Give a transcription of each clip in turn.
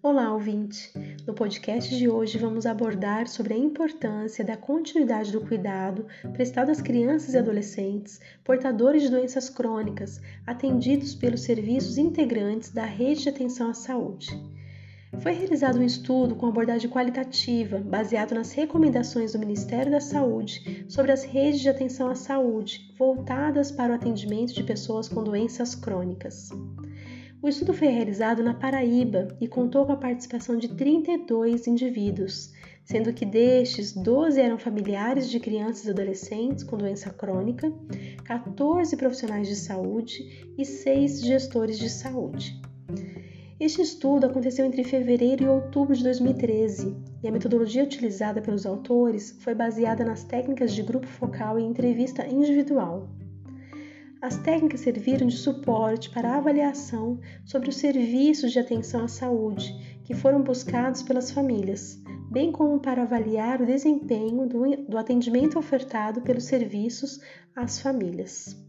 Olá, ouvinte! No podcast de hoje vamos abordar sobre a importância da continuidade do cuidado prestado às crianças e adolescentes portadores de doenças crônicas atendidos pelos serviços integrantes da rede de atenção à saúde. Foi realizado um estudo com abordagem qualitativa, baseado nas recomendações do Ministério da Saúde sobre as redes de atenção à saúde voltadas para o atendimento de pessoas com doenças crônicas. O estudo foi realizado na Paraíba e contou com a participação de 32 indivíduos, sendo que destes, 12 eram familiares de crianças e adolescentes com doença crônica, 14 profissionais de saúde e 6 gestores de saúde. Este estudo aconteceu entre fevereiro e outubro de 2013 e a metodologia utilizada pelos autores foi baseada nas técnicas de grupo focal e entrevista individual. As técnicas serviram de suporte para a avaliação sobre os serviços de atenção à saúde que foram buscados pelas famílias, bem como para avaliar o desempenho do, do atendimento ofertado pelos serviços às famílias.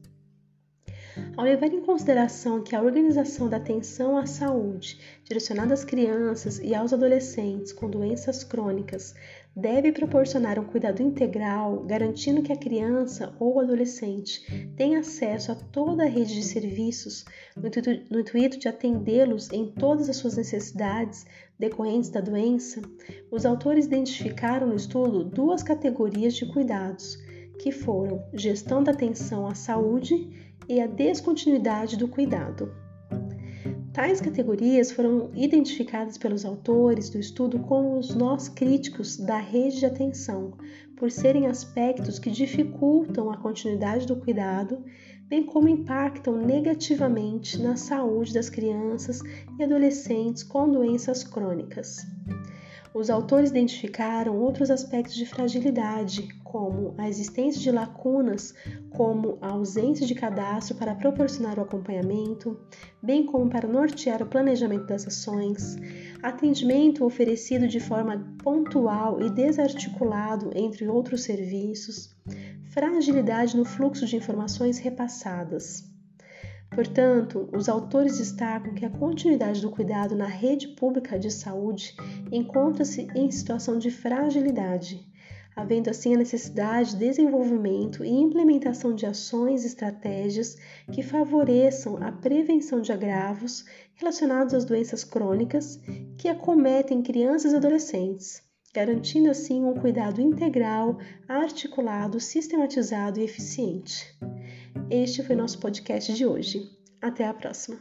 Ao levar em consideração que a organização da atenção à saúde, direcionada às crianças e aos adolescentes com doenças crônicas, deve proporcionar um cuidado integral, garantindo que a criança ou adolescente tenha acesso a toda a rede de serviços, no intuito, no intuito de atendê-los em todas as suas necessidades decorrentes da doença, os autores identificaram no estudo duas categorias de cuidados, que foram gestão da atenção à saúde e a descontinuidade do cuidado. Tais categorias foram identificadas pelos autores do estudo como os nós críticos da rede de atenção, por serem aspectos que dificultam a continuidade do cuidado, bem como impactam negativamente na saúde das crianças e adolescentes com doenças crônicas. Os autores identificaram outros aspectos de fragilidade, como a existência de lacunas, como a ausência de cadastro para proporcionar o acompanhamento, bem como para nortear o planejamento das ações, atendimento oferecido de forma pontual e desarticulado entre outros serviços, fragilidade no fluxo de informações repassadas. Portanto, os autores destacam que a continuidade do cuidado na rede pública de saúde encontra-se em situação de fragilidade, havendo assim a necessidade de desenvolvimento e implementação de ações e estratégias que favoreçam a prevenção de agravos relacionados às doenças crônicas que acometem crianças e adolescentes, garantindo assim um cuidado integral, articulado, sistematizado e eficiente. Este foi nosso podcast de hoje. Até a próxima!